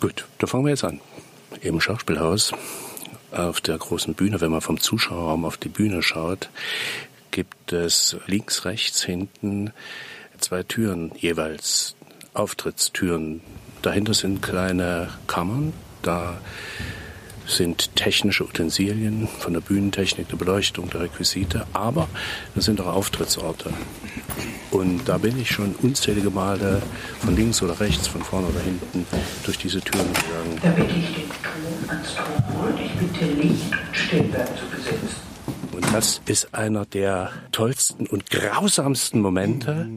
Gut, da fangen wir jetzt an. Im Schauspielhaus auf der großen Bühne, wenn man vom Zuschauerraum auf die Bühne schaut, gibt es links, rechts, hinten zwei Türen jeweils, Auftrittstüren. Dahinter sind kleine Kammern, da sind technische Utensilien von der Bühnentechnik, der Beleuchtung, der Requisite, aber das sind auch Auftrittsorte. Und da bin ich schon unzählige Male von links oder rechts, von vorne oder hinten durch diese Türen gegangen. Da bitte ich den Ton ans Tonpult. Ich bitte Stillwerk zu besetzen. Und das ist einer der tollsten und grausamsten Momente,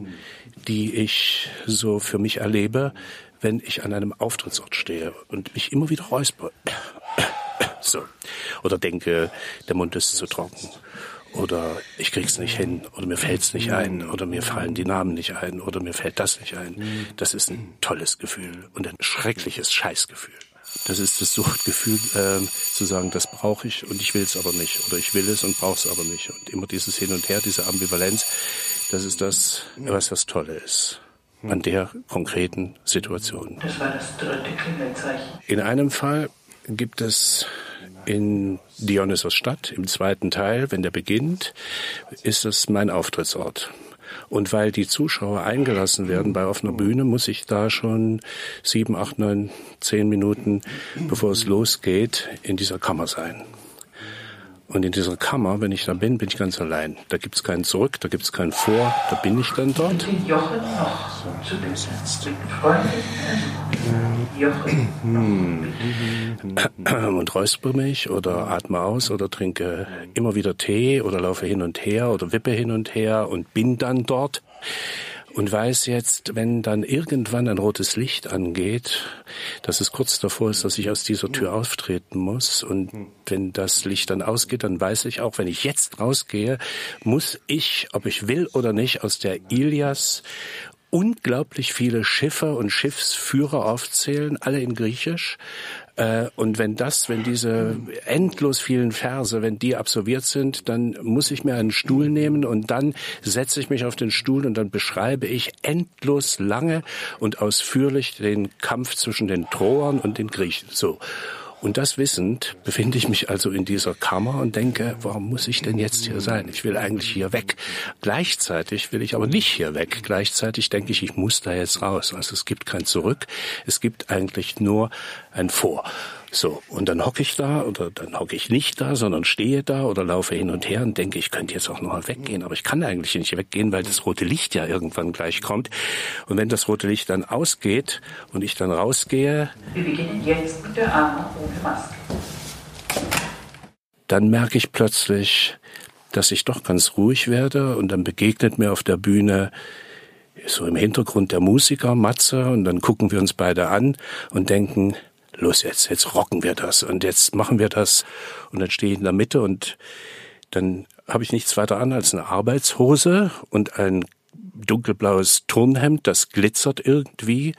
die ich so für mich erlebe, wenn ich an einem Auftrittsort stehe und mich immer wieder räusper. So. Oder denke, der Mund ist zu trocken. Oder ich krieg's nicht hin. Oder mir fällt's nicht ein. Oder mir fallen die Namen nicht ein. Oder mir fällt das nicht ein. Das ist ein tolles Gefühl und ein schreckliches Scheißgefühl. Das ist das Suchtgefühl, äh, zu sagen, das brauche ich und ich will es aber nicht. Oder ich will es und brauche es aber nicht. Und immer dieses Hin und Her, diese Ambivalenz, das ist das, was das Tolle ist an der konkreten Situation. Das war das dritte Klingelzeichen. In einem Fall gibt es in Dionysos Stadt, im zweiten Teil, wenn der beginnt, ist es mein Auftrittsort. Und weil die Zuschauer eingelassen werden bei offener Bühne, muss ich da schon sieben, acht, neun, zehn Minuten, bevor es losgeht, in dieser Kammer sein. Und in dieser Kammer, wenn ich da bin, bin ich ganz allein. Da gibt's keinen Zurück, da gibt's keinen Vor, da bin ich dann dort. Den Jochen noch zu noch und räuspere mich oder atme aus oder trinke immer wieder Tee oder laufe hin und her oder wippe hin und her und bin dann dort und weiß jetzt, wenn dann irgendwann ein rotes Licht angeht, dass es kurz davor ist, dass ich aus dieser Tür auftreten muss. Und wenn das Licht dann ausgeht, dann weiß ich auch, wenn ich jetzt rausgehe, muss ich, ob ich will oder nicht, aus der Ilias unglaublich viele Schiffe und Schiffsführer aufzählen, alle in Griechisch. Äh, und wenn das, wenn diese endlos vielen Verse, wenn die absolviert sind, dann muss ich mir einen Stuhl nehmen und dann setze ich mich auf den Stuhl und dann beschreibe ich endlos lange und ausführlich den Kampf zwischen den Troern und den Griechen. So. Und das wissend befinde ich mich also in dieser Kammer und denke, warum muss ich denn jetzt hier sein? Ich will eigentlich hier weg. Gleichzeitig will ich aber nicht hier weg. Gleichzeitig denke ich, ich muss da jetzt raus. Also es gibt kein Zurück. Es gibt eigentlich nur ein Vor. So, und dann hocke ich da oder dann hocke ich nicht da, sondern stehe da oder laufe hin und her und denke, ich könnte jetzt auch noch mal weggehen, aber ich kann eigentlich nicht weggehen, weil das rote Licht ja irgendwann gleich kommt. Und wenn das rote Licht dann ausgeht und ich dann rausgehe, Wir beginnen jetzt mit der Arme ohne Maske. dann merke ich plötzlich, dass ich doch ganz ruhig werde und dann begegnet mir auf der Bühne so im Hintergrund der Musiker Matze und dann gucken wir uns beide an und denken, los jetzt, jetzt rocken wir das und jetzt machen wir das und dann stehe ich in der Mitte und dann habe ich nichts weiter an als eine Arbeitshose und ein dunkelblaues Turnhemd, das glitzert irgendwie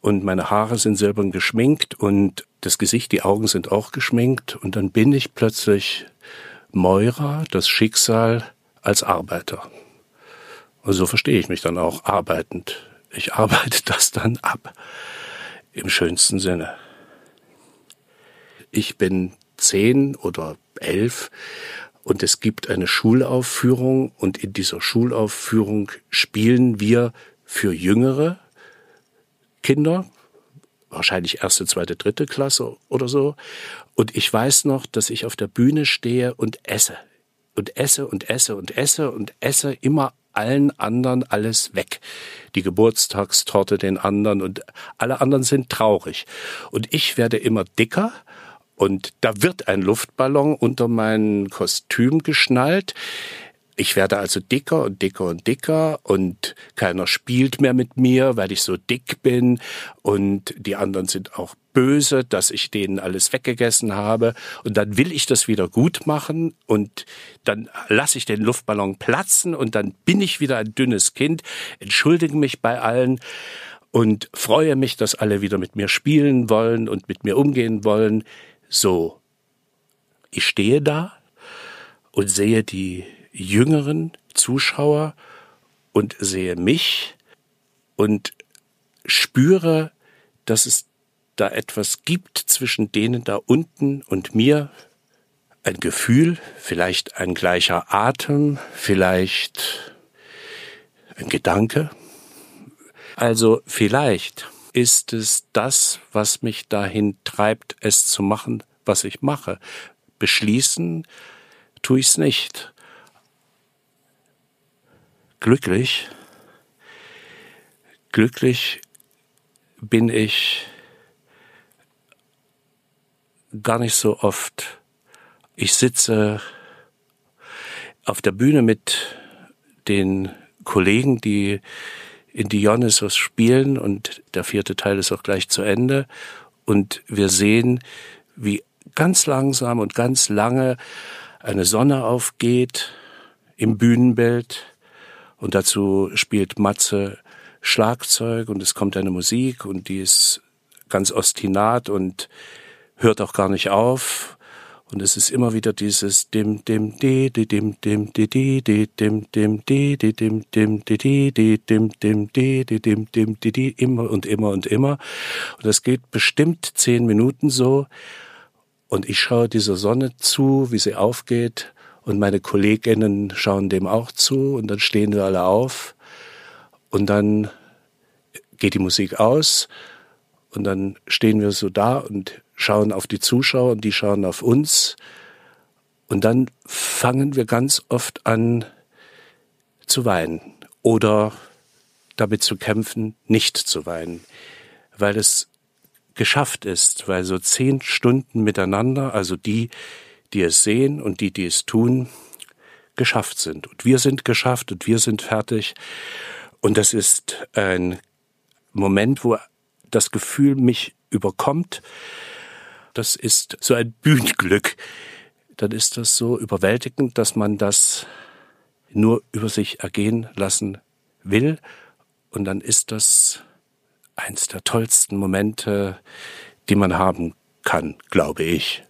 und meine Haare sind silbern geschminkt und das Gesicht, die Augen sind auch geschminkt und dann bin ich plötzlich Moira, das Schicksal als Arbeiter. Und so verstehe ich mich dann auch arbeitend. Ich arbeite das dann ab. Im schönsten Sinne. Ich bin zehn oder elf und es gibt eine Schulaufführung und in dieser Schulaufführung spielen wir für jüngere Kinder, wahrscheinlich erste, zweite, dritte Klasse oder so. Und ich weiß noch, dass ich auf der Bühne stehe und esse. Und esse und esse und esse und esse immer allen anderen alles weg. Die Geburtstagstorte den anderen und alle anderen sind traurig. Und ich werde immer dicker und da wird ein Luftballon unter mein Kostüm geschnallt. Ich werde also dicker und dicker und dicker und keiner spielt mehr mit mir, weil ich so dick bin und die anderen sind auch böse, dass ich denen alles weggegessen habe und dann will ich das wieder gut machen und dann lasse ich den Luftballon platzen und dann bin ich wieder ein dünnes Kind, entschuldige mich bei allen und freue mich, dass alle wieder mit mir spielen wollen und mit mir umgehen wollen. So, ich stehe da und sehe die jüngeren Zuschauer und sehe mich und spüre, dass es da etwas gibt zwischen denen da unten und mir, ein Gefühl, vielleicht ein gleicher Atem, vielleicht ein Gedanke. Also vielleicht ist es das, was mich dahin treibt, es zu machen, was ich mache. Beschließen tue ich es nicht. Glücklich, glücklich bin ich gar nicht so oft. Ich sitze auf der Bühne mit den Kollegen, die Dionysos spielen und der vierte Teil ist auch gleich zu Ende und wir sehen, wie ganz langsam und ganz lange eine Sonne aufgeht im Bühnenbild und dazu spielt Matze Schlagzeug und es kommt eine Musik und die ist ganz ostinat und hört auch gar nicht auf. Und es ist immer wieder dieses dim dim di di dim dim di di di dim dim di di dim dim di di di dim dim di di dim dim di di immer und immer und immer. Und das geht bestimmt zehn Minuten so. Und ich schaue dieser Sonne zu, wie sie aufgeht. Und meine Kolleginnen schauen dem auch zu. Und dann stehen wir alle auf. Und dann geht die Musik aus. Und dann stehen wir so da und schauen auf die Zuschauer und die schauen auf uns. Und dann fangen wir ganz oft an zu weinen oder damit zu kämpfen, nicht zu weinen, weil es geschafft ist, weil so zehn Stunden miteinander, also die, die es sehen und die, die es tun, geschafft sind. Und wir sind geschafft und wir sind fertig. Und das ist ein Moment, wo das Gefühl mich überkommt, das ist so ein Bühnenglück, dann ist das so überwältigend, dass man das nur über sich ergehen lassen will. Und dann ist das eins der tollsten Momente, die man haben kann, glaube ich.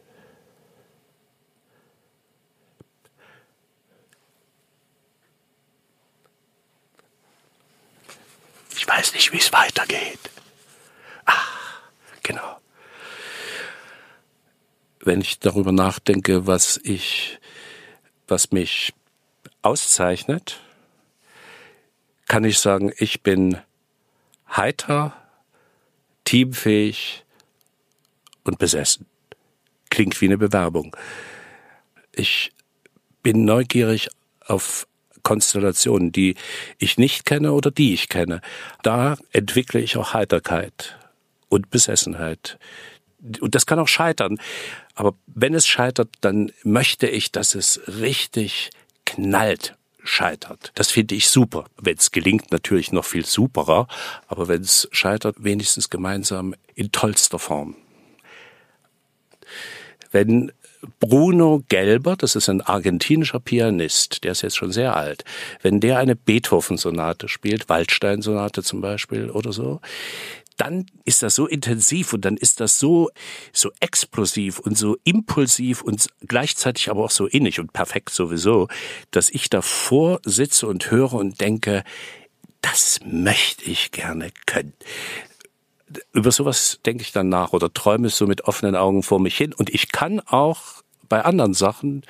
Ich weiß nicht, wie es weitergeht. Wenn ich darüber nachdenke, was ich, was mich auszeichnet, kann ich sagen, ich bin heiter, teamfähig und besessen. Klingt wie eine Bewerbung. Ich bin neugierig auf Konstellationen, die ich nicht kenne oder die ich kenne. Da entwickle ich auch Heiterkeit und Besessenheit. Und das kann auch scheitern. Aber wenn es scheitert, dann möchte ich, dass es richtig knallt scheitert. Das finde ich super. Wenn es gelingt, natürlich noch viel superer. Aber wenn es scheitert, wenigstens gemeinsam in tollster Form. Wenn Bruno Gelber, das ist ein argentinischer Pianist, der ist jetzt schon sehr alt, wenn der eine Beethoven-Sonate spielt, Waldstein-Sonate zum Beispiel oder so, dann ist das so intensiv und dann ist das so, so explosiv und so impulsiv und gleichzeitig aber auch so innig und perfekt sowieso, dass ich davor sitze und höre und denke, das möchte ich gerne können. Über sowas denke ich dann nach oder träume so mit offenen Augen vor mich hin und ich kann auch bei anderen Sachen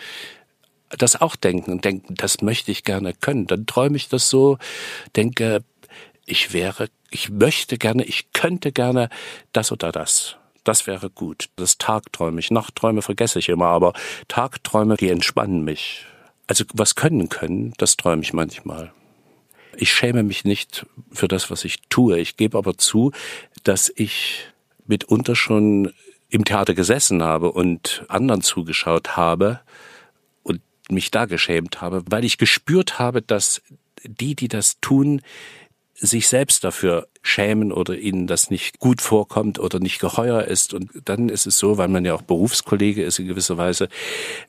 das auch denken und denken, das möchte ich gerne können. Dann träume ich das so, denke, ich wäre ich möchte gerne, ich könnte gerne das oder das. Das wäre gut. Das Tagträume ich. Nachträume vergesse ich immer, aber Tagträume, die entspannen mich. Also was können können, das träume ich manchmal. Ich schäme mich nicht für das, was ich tue. Ich gebe aber zu, dass ich mitunter schon im Theater gesessen habe und anderen zugeschaut habe und mich da geschämt habe, weil ich gespürt habe, dass die, die das tun, sich selbst dafür schämen oder ihnen das nicht gut vorkommt oder nicht geheuer ist. Und dann ist es so, weil man ja auch Berufskollege ist in gewisser Weise,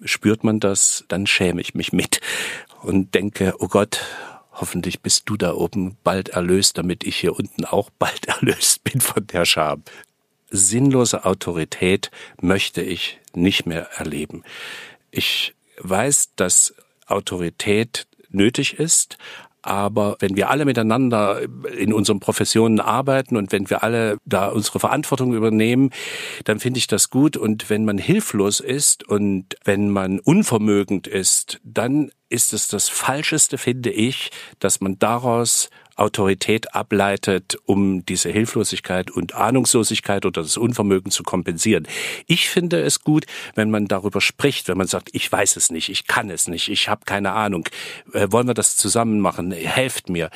spürt man das, dann schäme ich mich mit und denke, oh Gott, hoffentlich bist du da oben bald erlöst, damit ich hier unten auch bald erlöst bin von der Scham. Sinnlose Autorität möchte ich nicht mehr erleben. Ich weiß, dass Autorität nötig ist, Aber wenn wir alle miteinander in unseren Professionen arbeiten und wenn wir alle da unsere Verantwortung übernehmen, dann finde ich das gut. Und wenn man hilflos ist und wenn man unvermögend ist, dann ist es das Falscheste, finde ich, dass man daraus Autorität ableitet, um diese Hilflosigkeit und Ahnungslosigkeit oder das Unvermögen zu kompensieren. Ich finde es gut, wenn man darüber spricht, wenn man sagt, ich weiß es nicht, ich kann es nicht, ich habe keine Ahnung, äh, wollen wir das zusammen machen, helft mir.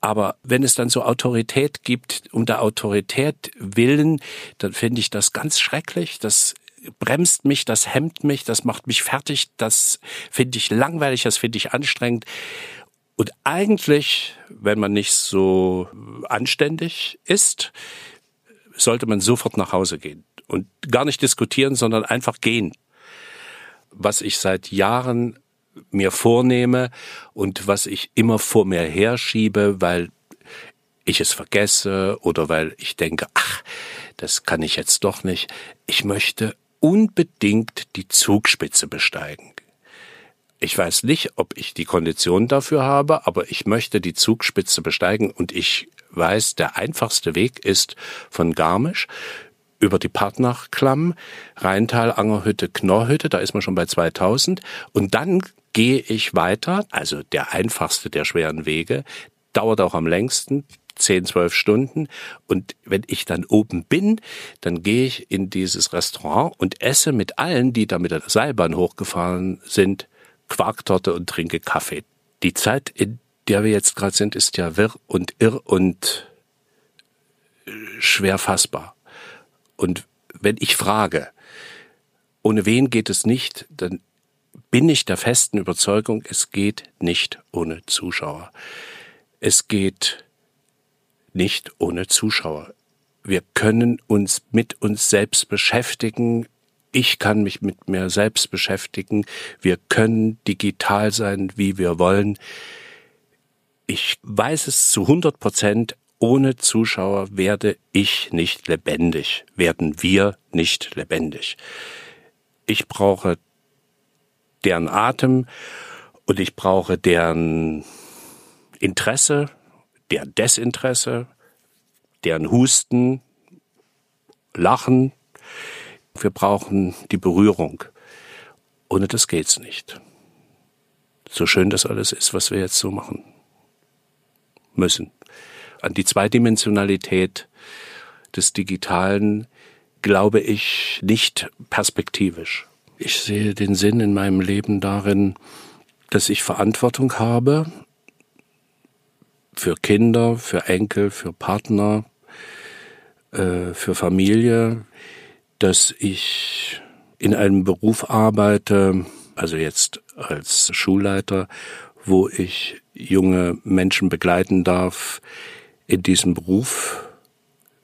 Aber wenn es dann so Autorität gibt, um der Autorität willen, dann finde ich das ganz schrecklich. Das bremst mich, das hemmt mich, das macht mich fertig, das finde ich langweilig, das finde ich anstrengend. Und eigentlich, wenn man nicht so anständig ist, sollte man sofort nach Hause gehen und gar nicht diskutieren, sondern einfach gehen. Was ich seit Jahren mir vornehme und was ich immer vor mir herschiebe, weil ich es vergesse oder weil ich denke, ach, das kann ich jetzt doch nicht. Ich möchte unbedingt die Zugspitze besteigen. Ich weiß nicht, ob ich die Kondition dafür habe, aber ich möchte die Zugspitze besteigen und ich weiß, der einfachste Weg ist von Garmisch über die Partnachklamm, Rheintal, Angerhütte, Knorrhütte, da ist man schon bei 2000 und dann gehe ich weiter, also der einfachste der schweren Wege, dauert auch am längsten, 10, 12 Stunden. Und wenn ich dann oben bin, dann gehe ich in dieses Restaurant und esse mit allen, die da mit der Seilbahn hochgefahren sind, Quarktorte und trinke Kaffee. Die Zeit, in der wir jetzt gerade sind, ist ja wirr und irr und äh, schwer fassbar. Und wenn ich frage, ohne wen geht es nicht, dann bin ich der festen Überzeugung, es geht nicht ohne Zuschauer. Es geht nicht ohne Zuschauer. Wir können uns mit uns selbst beschäftigen, ich kann mich mit mir selbst beschäftigen. Wir können digital sein, wie wir wollen. Ich weiß es zu 100 Prozent, ohne Zuschauer werde ich nicht lebendig, werden wir nicht lebendig. Ich brauche deren Atem und ich brauche deren Interesse, deren Desinteresse, deren Husten, Lachen, wir brauchen die Berührung. Ohne das geht's nicht. So schön das alles ist, was wir jetzt so machen müssen. An die Zweidimensionalität des Digitalen glaube ich nicht perspektivisch. Ich sehe den Sinn in meinem Leben darin, dass ich Verantwortung habe für Kinder, für Enkel, für Partner, äh, für Familie, dass ich in einem Beruf arbeite, also jetzt als Schulleiter, wo ich junge Menschen begleiten darf in diesem Beruf,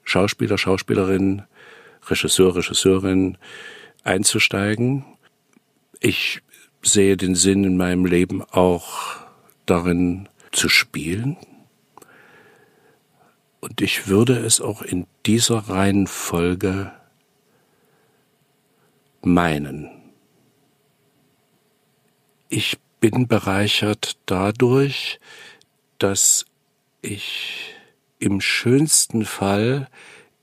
Schauspieler, Schauspielerin, Regisseur, Regisseurin einzusteigen. Ich sehe den Sinn in meinem Leben auch darin zu spielen. Und ich würde es auch in dieser Reihenfolge meinen. Ich bin bereichert dadurch, dass ich im schönsten Fall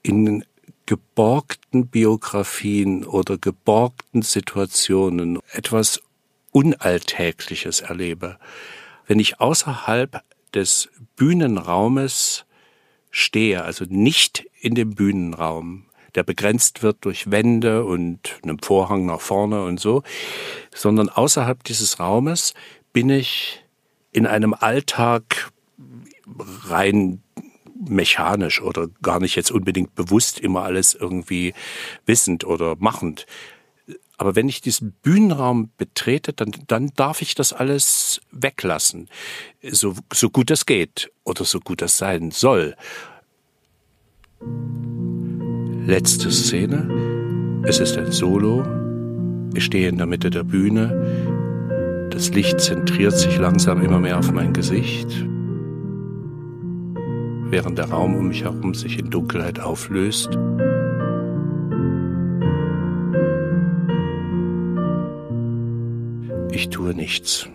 in geborgten Biografien oder geborgten Situationen etwas Unalltägliches erlebe. Wenn ich außerhalb des Bühnenraumes stehe, also nicht in dem Bühnenraum, der begrenzt wird durch Wände und einem Vorhang nach vorne und so, sondern außerhalb dieses Raumes bin ich in einem Alltag rein mechanisch oder gar nicht jetzt unbedingt bewusst immer alles irgendwie wissend oder machend. Aber wenn ich diesen Bühnenraum betrete, dann, dann darf ich das alles weglassen. So, so gut das geht oder so gut das sein soll. Letzte Szene. Es ist ein Solo. Ich stehe in der Mitte der Bühne. Das Licht zentriert sich langsam immer mehr auf mein Gesicht, während der Raum um mich herum sich in Dunkelheit auflöst. Ich tue nichts.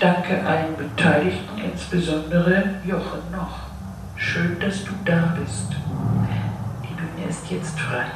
Danke allen Beteiligten, insbesondere Jochen noch. Schön, dass du da bist. Die Bühne ist jetzt frei.